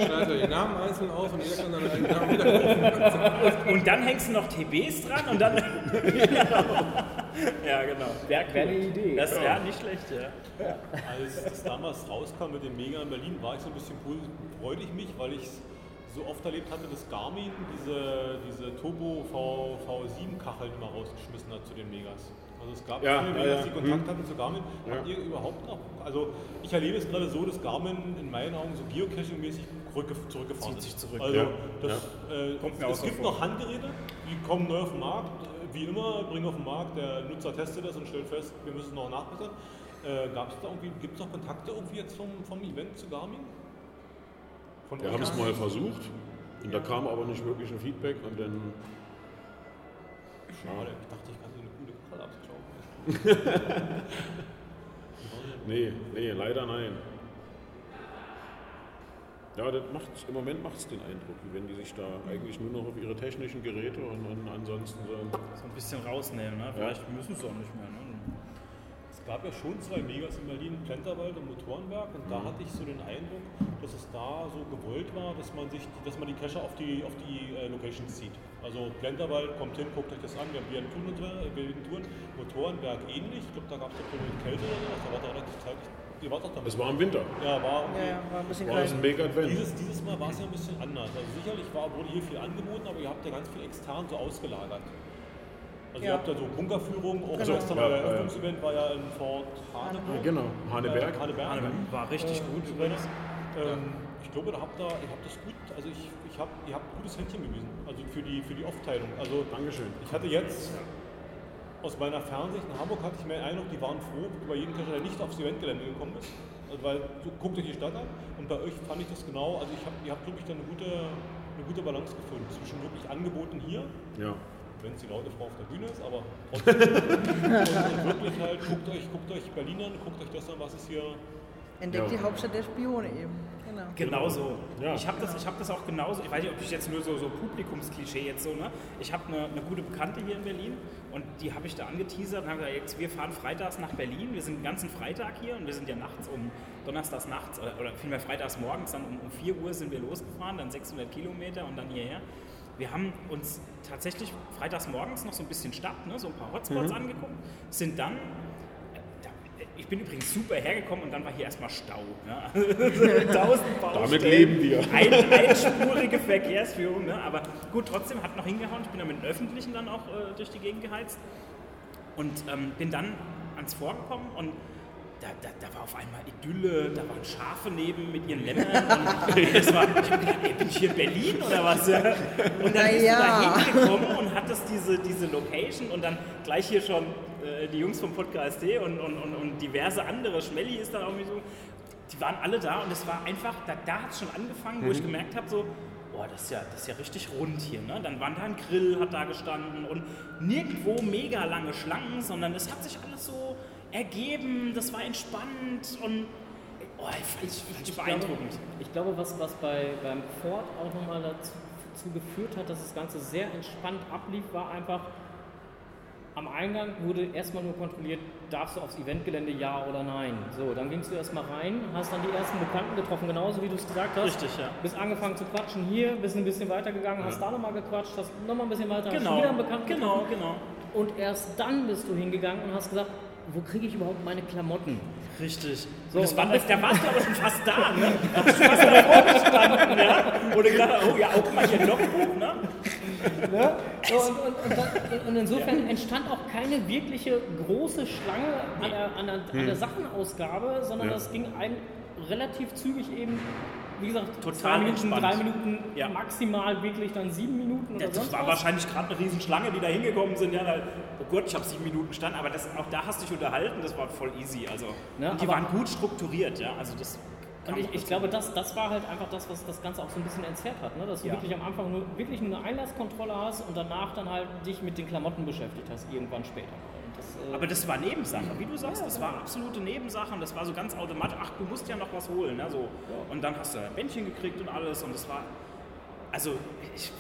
Schreibt euch den Namen einzeln auf und jeder kann dann einen Namen wieder Und dann hängst du noch TBs dran und dann. [LAUGHS] ja, genau. Wäre eine Idee. Das wäre nicht schlecht, ja. Als das damals rauskam mit dem Mega in Berlin, war ich so ein bisschen cool, freute ich mich, weil ich es so oft erlebt hatte, dass Garmin diese, diese Turbo v, V7-Kacheln immer rausgeschmissen hat zu den Megas. Also es gab Ja, viele ja, Megas, ja. die Kontakt hatten zu Garmin. Habt ihr überhaupt noch, also ich erlebe es gerade so, dass Garmin in meinen Augen so Geocaching-mäßig zurückge zurückgefahren Zieht sich ist. zurück. Also Ja, das, ja. Äh, es gibt vor. noch Handgeräte, die kommen neu auf den Markt. Äh, Wie immer, bringen auf den Markt, der Nutzer testet das und stellt fest, wir müssen noch nachbessern. Äh, Gab es da irgendwie, gibt es noch Kontakte irgendwie jetzt vom, vom Event zu Garmin? Von Wir haben es mal versucht und da kam aber nicht wirklich ein Feedback und dann. Schade, ich dachte, ich kann so eine gute Kachel abschauen. Nee, nee, leider nein. Ja, das macht, im Moment macht es den Eindruck, wie wenn die sich da eigentlich nur noch auf ihre technischen Geräte und, und ansonsten so. So ein bisschen rausnehmen, ne? Vielleicht müssen sie auch nicht mehr, ne? Es gab ja schon zwei Megas in Berlin, Plenterwald und Motorenwerk, und Mhm. da hatte ich so den Eindruck, dass es da so gewollt war, dass man sich, dass man die Cacher auf die, auf die äh, Locations zieht. Also Plenterwald, kommt hin, guckt euch das an, wir haben hier einen Touren, äh, wir haben Touren, Motorenwerk ähnlich, ich glaube, da gab es doch mit Kälte oder sowas, da war da relativ zeitig. Ihr wart doch damit. Es war im Winter. Ja, war Ja, ja, war ein bisschen War ein Mega Advent. Dieses, dieses Mal war es ja ein bisschen anders. Also sicherlich war, wurde hier viel angeboten, aber ihr habt ja ganz viel extern so ausgelagert. Also ihr Ja. habt ja so Bunkerführung, auch Genau. gestern Ja, euer ja, ja. Eröffnungsevent war ja in Fort Haneburg. Genau, Haneberg. Äh, Haneberg. War richtig gut übrigens. Ähm, ich glaube, da habt ihr, ihr habt das gut, also ich, ich hab, ihr habt ein gutes Händchen bewiesen, also für die, für die Aufteilung. Also Dankeschön. ich hatte jetzt aus meiner Fernsicht in Hamburg hatte ich mir den Eindruck, die waren froh über jeden Cacher, der nicht aufs Eventgelände gekommen ist. Also weil so, guckt euch die Stadt an und bei euch fand ich das genau, also ich hab, ihr habt wirklich dann eine gute, eine gute Balance gefunden zwischen wirklich Angeboten hier, Ja. Wenn es die laute Frau auf der Bühne ist, aber trotzdem. [LAUGHS] und, wirklich halt, guckt euch, guckt euch Berlin an, guckt euch das an, was es hier Entdeckt Ja. die Hauptstadt der Spione eben. Genau. Genau so. Ja. Ich habe das, ich hab das auch genauso. Ich weiß nicht, ob ich jetzt nur so, so Publikumsklischee jetzt so, ne? Ich habe eine, eine gute Bekannte hier in Berlin und die habe ich da angeteasert und habe gesagt, jetzt, wir fahren freitags nach Berlin. Wir sind den ganzen Freitag hier und wir sind ja nachts um, donnerstags nachts oder, oder vielmehr freitags morgens, dann um, um 4 Uhr sind wir losgefahren, dann 600 Kilometer und dann hierher. Wir haben uns tatsächlich freitags morgens noch so ein bisschen Stadt, ne, so ein paar Hotspots angeguckt, sind dann da- ich bin übrigens super hergekommen und dann war hier erstmal Stau. Ja. [LAUGHS] Tausend Baustellen. Damit leben wir. Ein, einspurige Verkehrsführung, ne? aber gut, trotzdem hat noch hingehauen. Ich bin dann mit dem Öffentlichen dann auch äh, durch die Gegend geheizt und ähm, bin dann ans Vorgekommen und da, da, da war auf einmal Idylle, da waren Schafe neben mit ihren Lämmern und [LAUGHS] das war, ich hab gedacht, ey, bin ich hier in Berlin oder was? Und dann Na bist ja. du da hingekommen und hattest diese, diese Location und dann gleich hier schon äh, die Jungs vom Podcast D und, und, und, und diverse andere, Schmelly ist dann auch so, die waren alle da und es war einfach, da, da hat es schon angefangen, wo ich gemerkt habe, so, boah, das ist, ja, das ist ja richtig rund hier. Ne? Dann war da ein Grill, hat da gestanden und nirgendwo mega lange Schlangen, sondern es hat sich alles so ergeben, das war entspannt und oh, ich fand ich beeindruckend. Ich glaube, was, was bei, beim Ford auch nochmal dazu, dazu geführt hat, dass das Ganze sehr entspannt ablief, war einfach, am Eingang wurde erstmal nur kontrolliert, darfst du aufs Eventgelände ja oder nein. So, dann gingst du erstmal rein, hast dann die ersten Bekannten getroffen, genauso wie du es gesagt hast. Richtig, ja. Bist angefangen zu quatschen hier, bist ein bisschen weiter gegangen, hast da nochmal gequatscht, hast nochmal ein bisschen weiter, hast Genau, wieder einen Bekannten genau, getroffen. genau. Und erst dann bist du hingegangen und hast gesagt, wo kriege ich überhaupt meine Klamotten? Richtig. So, das war, das, da warst du aber schon fast da, ne? [LAUGHS] Da hast du fast davor gestanden, ja? Du gedacht oh ja, auch mal hier ein Logbuch, ne? Ne? So, und, und, und, und insofern entstand auch keine wirkliche große Schlange an der, an der, an der Sachenausgabe, sondern Ja. das ging ein relativ zügig eben, wie gesagt, Total zwei Minuten, entspannt. drei Minuten, Ja. maximal wirklich dann sieben Minuten oder Das war was. wahrscheinlich gerade eine Riesenschlange, die da hingekommen sind. Ja, da, oh Gott, ich habe sieben Minuten stand, aber das, auch da hast du dich unterhalten, das war voll easy. Also, Ja, und die waren gut strukturiert, ja. Also das Und ich, ich glaube, das, das war halt einfach das, was das Ganze auch so ein bisschen entzerrt hat. Ne? Dass du Ja. wirklich am Anfang nur, wirklich nur eine Einlasskontrolle hast und danach dann halt dich mit den Klamotten beschäftigt hast, irgendwann später. Das, äh, Aber das war Nebensache, wie du sagst, das war absolute Nebensache und das war so ganz automatisch, ach, du musst ja noch was holen, ne, so. Und dann hast du ein Bändchen gekriegt und alles und das war, also ich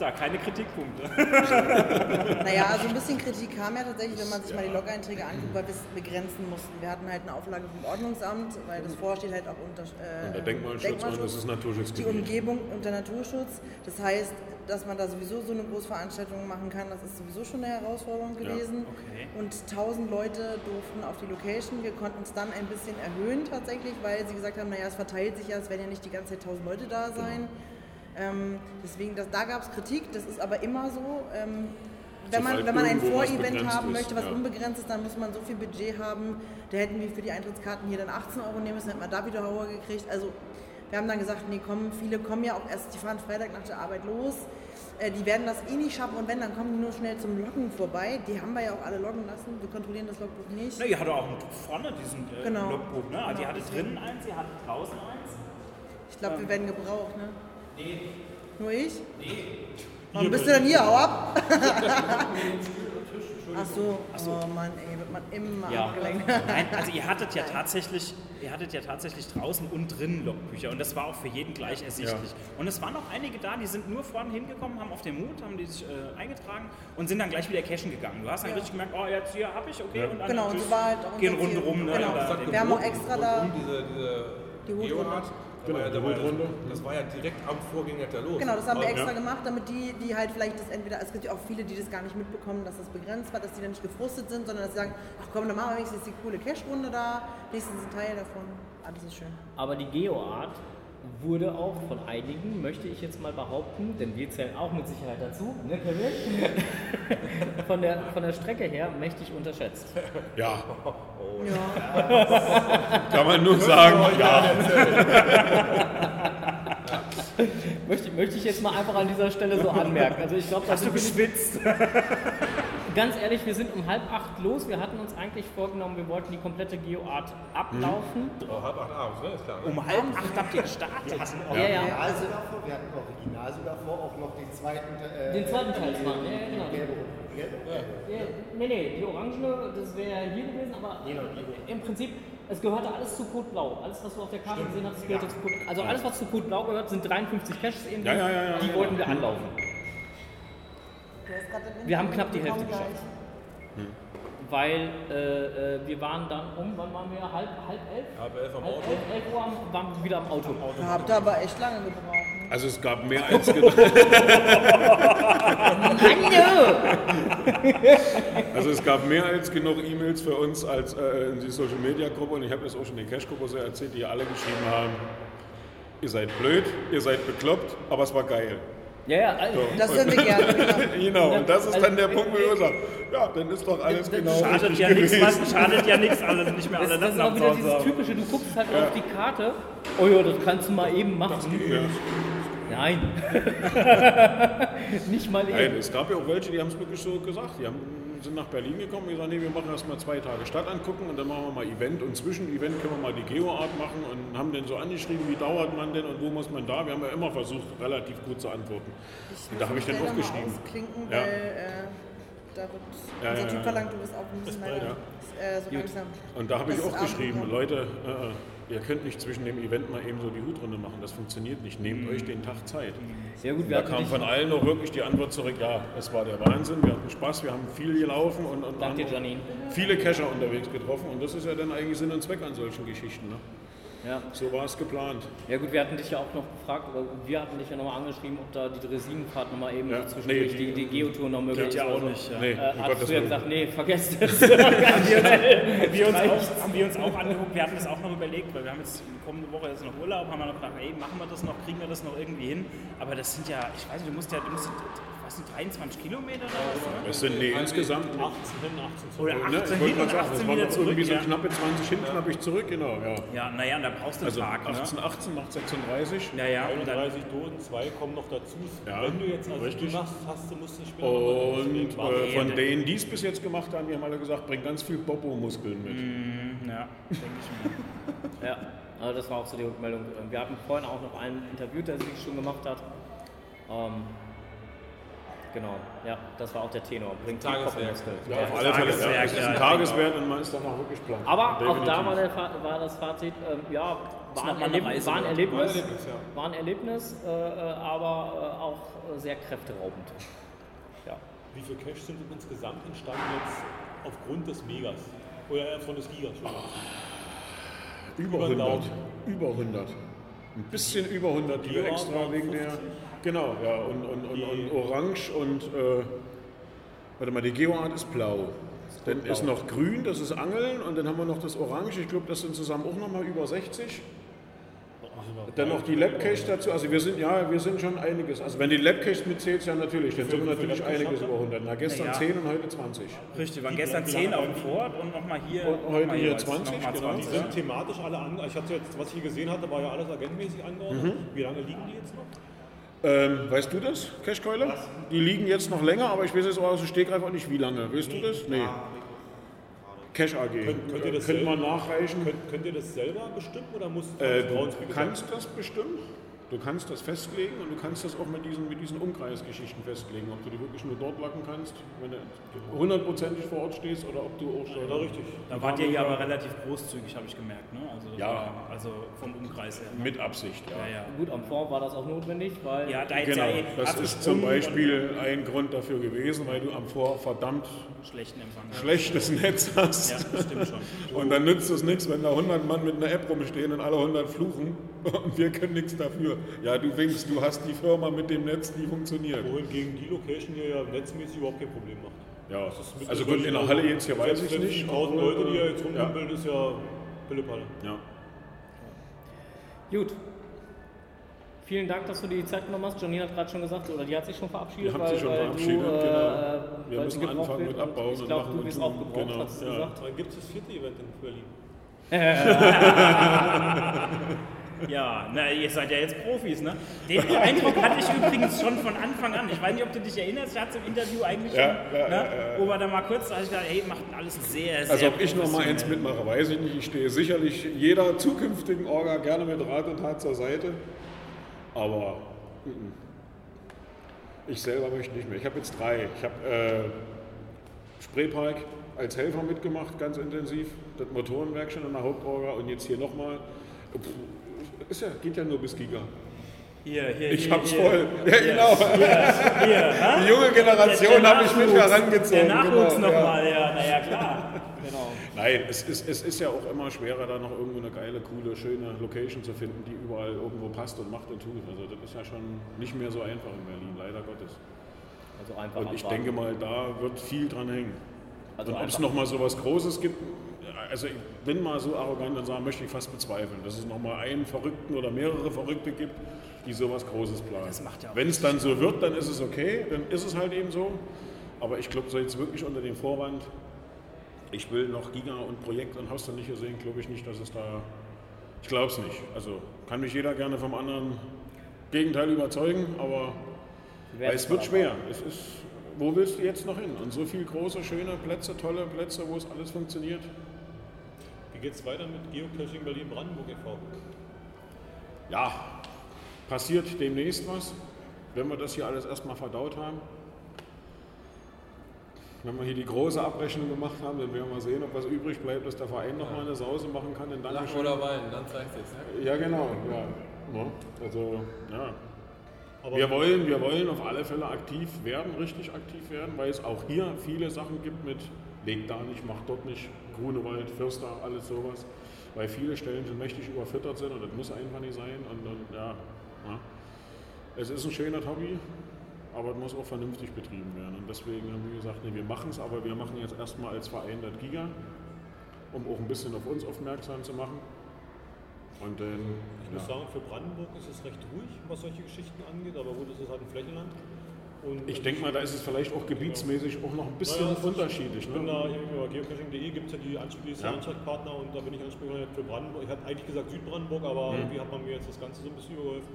da keine Kritikpunkte. [LAUGHS] Naja, also ein bisschen Kritik kam ja tatsächlich, wenn man sich mal die Log-Einträge anguckt, weil wir es begrenzen mussten. Wir hatten halt eine Auflage vom Ordnungsamt, weil das vorsteht halt auch unter, äh, Unter Denkmalschutz und das ist Die Naturschutzgebiet. Umgebung unter Naturschutz. Das heißt, dass man da sowieso so eine Großveranstaltung machen kann, das ist sowieso schon eine Herausforderung gewesen. okay. Und 1000 Leute durften auf die Location. Wir konnten uns dann ein bisschen erhöhen tatsächlich, weil sie gesagt haben, naja, es verteilt sich ja, es werden ja nicht die ganze Zeit 1000 Leute da sein. Ähm, deswegen, das, da gab es Kritik, das ist aber immer so. Ähm, wenn, man, wenn man ein Vorevent haben möchte, was ja. unbegrenzt ist, dann muss man so viel Budget haben. Da hätten wir für die Eintrittskarten hier dann 18 Euro nehmen müssen, hätten wir da wieder Hauer gekriegt. Also wir haben dann gesagt, nee, komm, viele kommen ja auch erst, die fahren Freitag nach der Arbeit los. Äh, die werden das eh nicht schaffen und wenn, dann kommen die nur schnell zum Loggen vorbei. Die haben wir ja auch alle loggen lassen. Wir kontrollieren das Logbuch nicht. Na, ihr hattet auch vorne diesen äh, Genau. Logbuch, ne? Also, Genau. ihr hattet drinnen eins, ihr hattet draußen eins. Ich glaube, wir werden gebraucht, ne? Nee. Nur ich? Nee. Warum bist du denn hier? Hau ab! [LAUGHS] Ach so, oh Mann, ey, wird man immer Ja. abgelenkt. Nein, also ihr hattet ja tatsächlich, ihr hattet ja tatsächlich draußen und drinnen Logbücher und das war auch für jeden gleich ersichtlich. Und es waren auch einige da, die sind nur vorne hingekommen, haben auf den Mut, haben die sich äh, eingetragen und sind dann gleich wieder cashen gegangen. Du hast dann richtig gemerkt, oh jetzt hier hab ich, okay, und dann Genau, und so war halt auch gehen unser Ziel. Runde rum. Ne, Genau. Wir haben auch extra da- diese, diese Die Hutrunde. Genau, war ja- die da war ja- Hutrunde. Das war ja direkt am Vorgänger der los. Genau, das haben wir Und- extra gemacht, damit die, die halt vielleicht das entweder, es gibt ja auch viele, die das gar nicht mitbekommen, dass das begrenzt war, dass die dann nicht gefrustet sind, sondern dass sie sagen, ach komm, dann machen wir wenigstens die coole Cash-Runde da, nächstens ein Teil davon. Alles ist schön. Aber die Geoart wurde auch von einigen, möchte ich jetzt mal behaupten, denn wir zählen auch mit Sicherheit dazu, ne, Kevin? [LAUGHS] von, der, von der Strecke her mächtig unterschätzt. Ja, Ja, [LAUGHS] kann man nur sagen, ja. [LAUGHS] Möchte, möchte ich jetzt mal einfach an dieser Stelle so anmerken. Also ich glaube, Hast du geschwitzt? Ganz ehrlich, wir sind um halb acht los. Wir hatten uns eigentlich vorgenommen, wir wollten die komplette Geoart ablaufen. Oh, halb acht abends, ne? Ist klar. Ne? Um halb acht habt ihr gestartet. Ja, ja. Original sogar vor, wir hatten original sogar vor, auch noch den zweiten, äh, Den zweiten Teil zu machen, ja, ja, genau. gelbe, gelbe, Ja, nee, nee, die Orangene, das wäre hier gewesen, aber im Prinzip, es gehörte alles zu Code Blau. Alles, was du auf der Karte gesehen hast, gehörte zu Code Also alles, was zu Code Blau gehört, sind 53 Caches eben. Ja, ja, ja, ja, die ja. wollten wir anlaufen. Der ist gerade im Wir haben knapp die Hälfte geschafft. Weil äh, äh, wir waren dann um, wann waren wir? Halb, halb elf? Halb elf am Halb Auto. elf, elf Uhr am, waren wir wieder am Auto. Da habt ihr aber echt lange gebraucht. ne? Also es gab mehr als genug. Also es gab mehr als genug E-Mails für uns als äh, in die Social Media Gruppe und ich habe das auch schon in der Cash-Gruppe so erzählt, die alle geschrieben haben, ihr seid blöd, ihr seid bekloppt, aber es war geil. Ja, ja, also, Das hören wir gerne. Genau. Genau, und das ist dann der Punkt, wo ich sage, ja, dann ist doch alles genau Schadet richtig ja nichts, gewesen. was- schadet ja nichts, alle nicht mehr das, alle das ist auch wieder dieses typische, du guckst halt auf die Karte, oh ja, das kannst du mal eben machen. Ja. Nein. [LAUGHS] Nicht mal eben. Nein, es gab ja auch welche, die haben es wirklich so gesagt. Die haben, sind nach Berlin gekommen und gesagt, nee, wir machen erst mal zwei Tage Stadt angucken und dann machen wir mal Event und zwischen Event können wir mal die Geoart machen und haben dann so angeschrieben, wie dauert man denn und wo muss man da. Wir haben ja immer versucht, relativ gut zu antworten. Und da habe ich dann auch geschrieben. Ja. weil äh, da wird Ja, unser ja, Typ ja. verlangt, du bist auch ein bisschen leider äh, so langsam. Und da habe ich auch geschrieben. Leute, äh, ihr könnt nicht zwischen dem Event mal eben so die Hutrunde machen. Das funktioniert nicht. Nehmt euch den Tag Zeit. Sehr gut, da kam von allen auch wirklich die Antwort zurück, ja, es war der Wahnsinn, wir hatten Spaß, wir haben viel gelaufen und, und haben viele Cacher unterwegs getroffen und das ist ja dann eigentlich Sinn und Zweck an solchen Geschichten. Ne? Ja. So war es geplant. Ja gut, wir hatten dich ja auch noch gefragt, oder wir hatten dich ja nochmal angeschrieben, ob da die Dresinenfahrt nochmal eben Ja, so zwischendurch nee, die, die Geotour noch möglich ist. ja auch nicht, ja. Nee, Äh, um hattest Gottes du ja gesagt, nee, vergesst es. [LAUGHS] haben wir, uns auch, haben wir uns auch angeguckt, wir hatten das auch noch überlegt, weil wir haben jetzt kommende Woche jetzt noch Urlaub, haben wir noch gedacht, ey, machen wir das noch, kriegen wir das noch irgendwie hin. Aber das sind ja, ich weiß nicht, du musst ja, du musst, was sind 23 Kilometer oder was? Ne? Es sind nee, insgesamt 18 hin, 18 zurück. Oder Ne, 18 ich hin und gerade sagen, 18 das waren wieder noch zurück. irgendwie so Ja, knappe 20 hin, knappe zurück, genau. Ja. ja naja, und da brauchst du einen Also Tag. 18, Ne? 18 macht 36. Ja, ja, und dann, 31 Toten, zwei kommen noch dazu. Ja, Wenn du jetzt also richtig. du machst, hast du, musst du später mal- Und warte. äh, von denen, die es bis jetzt gemacht haben, die haben alle gesagt, bringt ganz viel Bobo-Muskeln mit. ja, denke ich mir. [LAUGHS] Ja, also das war auch so die Rückmeldung. Wir hatten vorhin auch noch einen interviewt, der sich schon gemacht hat. Ähm, genau, ja, das war auch der Tenor. Bringt Tageswerk. Ja, Ja. auf alle Fälle. Das ist ja, ein Tageswert und man ist danach wirklich platt. Aber auch da Definitiv. war, der, Fa- war das Fazit, ähm, ja, war noch ein, Erleb Reise war ein. Erlebnis, War ein Erlebnis, ja. war ein Erlebnis äh, äh, aber äh, auch sehr kräfteraubend. Ja. Wie viel Cash sind denn insgesamt entstanden jetzt aufgrund des Megas? Oder äh, von des Gigas. Über Über den 100. Daumen. Über 100. Ein bisschen über 100, die wir extra wegen der. 50. Genau, ja. Und, und, und, und Orange und. Äh, warte mal, die Geoart ist blau. Dann ist noch grün, das ist Angeln. Und dann haben wir noch das Orange. Ich glaube, das sind zusammen auch nochmal über 60. Dann noch die Labcache dazu. Also wir sind, ja, wir sind schon einiges. Also wenn die Labcache mitzählt, ja natürlich. Dann sind wir natürlich einiges über 100. Na, gestern Ja. 10 und heute 20. Richtig, waren gestern wie 10 lange auf dem? Fort und nochmal hier. Und heute hier jeweils 20, noch mal genau. 20, Die sind thematisch alle an. Ich hatte jetzt, was ich hier gesehen hatte, war ja alles agentmäßig angeordnet. Wie lange liegen die jetzt noch? Ähm, weißt du das, Cashkeule? Die liegen jetzt noch länger, aber ich weiß jetzt auch aus dem Stegreif auch nicht, wie lange. Weißt du das? Nee. Cash AG. Könnt- könnt ihr das Könnte man selber- nachreichen. Könnt, könnt ihr das selber bestimmen oder muss Äh, du kannst das bestimmen. Du kannst das festlegen und du kannst das auch mit diesen, mit diesen Umkreisgeschichten festlegen, ob du die wirklich nur dort lacken kannst, wenn du hundertprozentig vor Ort stehst oder ob du auch schon. Ja, richtig. Da wart ihr hier aber relativ großzügig, habe ich gemerkt. Ne? Also, Ja. war, also vom Umkreis her. Mit Absicht, ja. Ja, ja. Gut, am Fond war das auch notwendig, weil Ja, da Genau, ja eh das ist zum Beispiel ein Grund dafür gewesen, weil du am Vor verdammt Schlechten Empfang. hast. schlechtes Netz hast. Ja, das stimmt schon. Und dann nützt es nichts, wenn da 100 Mann mit einer App rumstehen und alle 100 fluchen [LAUGHS] und wir können nichts dafür. Ja, du winkst, du hast die Firma mit dem Netz, die funktioniert. Wohingegen die Location hier ja netzmäßig überhaupt kein Problem macht. Ja, also gut, in der Halle jetzt hier weiß ich nicht. 1000 obwohl, Leute, die ja jetzt ja, rumhumpeln, ist ja Pillepalle. ja. Gut. Vielen Dank, dass du dir die Zeit genommen hast. Janine hat gerade schon gesagt, oder die hat sich schon verabschiedet. Die hat sich schon verabschiedet, du, äh, genau. äh, Wir weil müssen anfangen mit Abbauen Ich und glaube, machen du und tun. auch gebraucht, Genau, hast du ja. gesagt. Dann gibt es das vierte Event in Berlin. [LAUGHS] [LAUGHS] Ja, na, ihr seid ja jetzt Profis, ne? Den Eindruck hatte ich übrigens schon von Anfang an. Ich weiß nicht, ob du dich erinnerst, ich hatte es im Interview eigentlich schon, Ja, ja, ne? ja, wo wir da mal kurz, da ich gedacht, hey, macht alles sehr, sehr Also ob ich noch mal eins mitmache, weiß ich nicht. Ich stehe sicherlich jeder zukünftigen Orga gerne mit Rat und Tat zur Seite. Aber ich selber möchte nicht mehr. Ich habe jetzt drei. Ich habe äh, Spreepark als Helfer mitgemacht, ganz intensiv. Das Motorenwerk schon in der Hauptorga und jetzt hier nochmal. Ist ja, geht ja nur bis Giga. Hier, hier, Ich hier, hab's hier. voll. Ja, genau. Hier? Die junge Generation habe ich mit Nachwuchs, herangezogen. Der Nachwuchs genau, ja. nochmal, ja, naja, klar. Genau. Nein, es ist, es ist ja auch immer schwerer, da noch irgendwo eine geile, coole, schöne Location zu finden, die überall irgendwo passt und macht und tut. Also das ist ja schon nicht mehr so einfach in Berlin, leider Gottes. Also einfach Und ich denke mal, da wird viel dran hängen. Also und ob es einfach- noch mal so was Großes gibt, also ich bin mal so arrogant und sagen, möchte ich fast bezweifeln, dass es noch mal einen Verrückten oder mehrere Verrückte gibt, die sowas Großes planen. Das macht ja auch Wenn es dann so wird, dann ist es okay, dann ist es halt eben so. Aber ich glaube, so jetzt wirklich unter dem Vorwand, ich will noch Giga und Projekt und hast du nicht gesehen, glaube ich nicht, dass es da. Ich glaube es nicht. Also kann mich jeder gerne vom anderen Gegenteil überzeugen, aber es wird schwer. Es ist, wo willst du jetzt noch hin? Und so viele große, schöne Plätze, tolle Plätze, wo es alles funktioniert. Wie geht es weiter mit Geocaching Berlin-Brandenburg e.V.? Ja, passiert demnächst was, wenn wir das hier alles erstmal verdaut haben. Wenn wir hier die große Abrechnung gemacht haben, dann werden wir sehen, ob was übrig bleibt, dass der Verein noch mal eine Sause machen kann. Dann Lachen oder weinen, dann zeigt es. Ja, genau. Ja. Ja, Also, ja. Aber Wir wollen, wir wollen auf alle Fälle aktiv werden, richtig aktiv werden, weil es auch hier viele Sachen gibt mit leg da nicht, mach dort nicht, Grunewald, Förster, alles sowas. weil viele Stellen schon mächtig überfüttert sind und das muss einfach nicht sein. Und, und ja, ja, es ist ein schöner Hobby, aber es muss auch vernünftig betrieben werden. Und deswegen haben wir gesagt, nee, wir machen es, aber wir machen jetzt erstmal als Verein das Giga, um auch ein bisschen auf uns aufmerksam zu machen. Und dann, Ich muss ja. sagen, für Brandenburg ist es recht ruhig, was solche Geschichten angeht, aber gut, es ist halt ein Flächenland. Ich denke mal, da ist es vielleicht auch gebietsmäßig auch noch ein bisschen Naja, ist- unterschiedlich. Ich bin da Ne? über geocaching.de gibt es ja die Ansprech- Ja. Ansprechpartner und da bin ich Ansprechpartner für Brandenburg. Ich hatte eigentlich gesagt Südbrandenburg, aber Mhm. irgendwie hat man mir jetzt das Ganze so ein bisschen übergeholfen.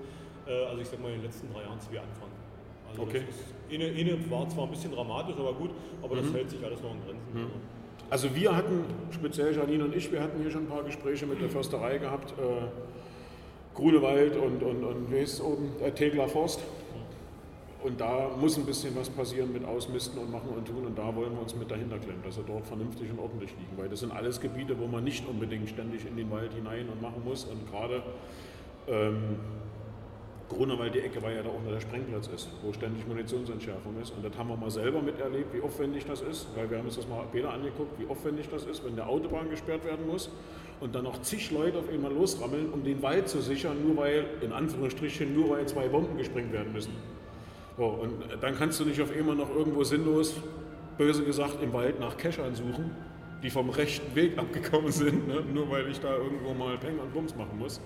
Äh, Also ich sag mal in den letzten drei Jahren, wie anfangen. Also Okay. ist, eine, eine war zwar ein bisschen dramatisch, aber gut, aber das Mhm. hält sich alles noch in Grenzen. Also wir hatten, speziell Janine und ich, wir hatten hier schon ein paar Gespräche mit der Försterei gehabt. Äh, Grunewald und, und, und wie heißt es oben? Äh, Tegler Forst. Und da muss ein bisschen was passieren mit Ausmisten und Machen und Tun. Und da wollen wir uns mit dahinter klemmen, dass sie dort vernünftig und ordentlich liegen. Weil das sind alles Gebiete, wo man nicht unbedingt ständig in den Wald hinein und machen muss. Und gerade ähm, Grunewald, die Ecke, weil ja da auch noch der Sprengplatz ist, wo ständig Munitionsentschärfung ist. Und das haben wir mal selber miterlebt, wie aufwendig das ist, weil wir haben uns das mal Peter angeguckt, wie aufwendig das ist, wenn der Autobahn gesperrt werden muss und dann noch zig Leute auf einmal losrammeln, um den Wald zu sichern, nur weil, in Anführungsstrichen, nur weil zwei Bomben gesprengt werden müssen. So, und dann kannst du nicht auf einmal noch irgendwo sinnlos, böse gesagt, im Wald nach Keschern suchen, die vom rechten Weg [LAUGHS] abgekommen sind, ne? nur weil ich da irgendwo mal Peng und Bums machen muss.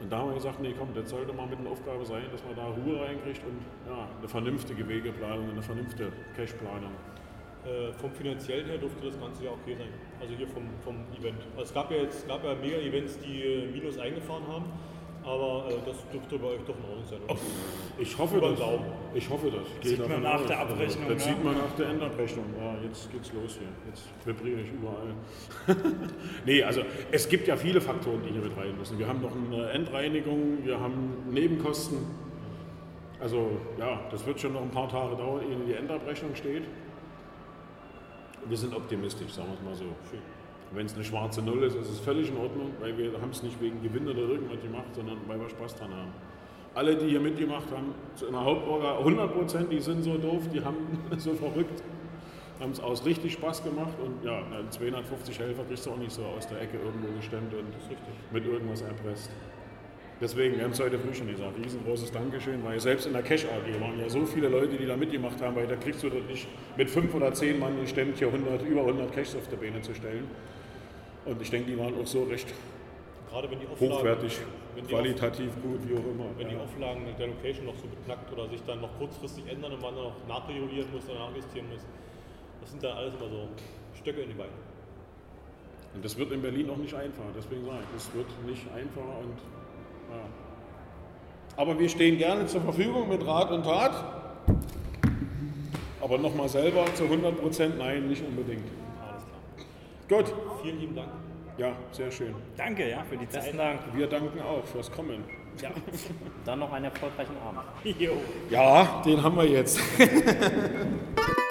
Und da haben wir gesagt, nee, komm, das sollte mal mit einer Aufgabe sein, dass man da Ruhe reinkriegt und ja, eine vernünftige Wegeplanung, eine vernünftige Cache-Planung. Äh, vom finanziellen her dürfte das Ganze ja okay sein. Also hier vom, vom Event. Also es gab ja gab ja Mega-Events, die äh, Minus eingefahren haben, aber äh, das dürfte bei euch doch in Ordnung sein. Oder? Ich hoffe das. Ich hoffe das. Ich Sieht man nach aus. der Abrechnung, Also, das ja. sieht man nach der Endabrechnung. Ja, jetzt geht's los hier. Jetzt vibriere ich überall. [LAUGHS] nee, also es gibt ja viele Faktoren, die hier mit rein müssen. Wir haben noch eine Endreinigung, wir haben Nebenkosten. Also ja, das wird schon noch ein paar Tage dauern, ehe die Endabrechnung steht. Wir sind optimistisch, sagen wir es mal so. Wenn es eine schwarze Null ist, ist es völlig in Ordnung, weil wir haben es nicht wegen Gewinn oder irgendwas gemacht, sondern weil wir Spaß dran haben. Alle, die hier mitgemacht haben, zu einer Hauptorga, 100 Prozent, die sind so doof, die haben [LAUGHS] so verrückt, haben es aus richtig Spaß gemacht und ja, dann 250 Helfer kriegst du auch nicht so aus der Ecke irgendwo gestemmt und mit irgendwas erpresst. Deswegen, wir haben es heute früh schon gesagt, riesengroßes Dankeschön, weil selbst in der Cash AG waren ja so viele Leute, die da mitgemacht haben, weil da kriegst du das nicht mit fünf oder zehn Mann gestemmt, hier 100, über 100 Caches auf der Beine zu stellen. Und ich denke, die waren auch so recht Gerade wenn die Auflagen, hochwertig, wenn die qualitativ gut, wie auch immer. Wenn die Ja. Auflagen der Location noch so beknackt oder sich dann noch kurzfristig ändern und man dann noch nachregulieren muss oder nachjustieren muss, das sind dann alles immer so Stöcke in die Beine. Und das wird in Berlin auch nicht einfacher, deswegen sage ich, das wird nicht einfacher und. Aber wir stehen gerne zur Verfügung mit Rat und Tat. Aber nochmal selber zu 100 Prozent nein, nicht unbedingt. Alles klar. Gut, Vielen lieben Dank. ja, sehr schön. Danke, ja, für die Zeit. Besten Dank. Wir danken auch fürs Kommen. Ja. Dann noch einen erfolgreichen Abend. Jo. Ja, den haben wir jetzt. [LAUGHS]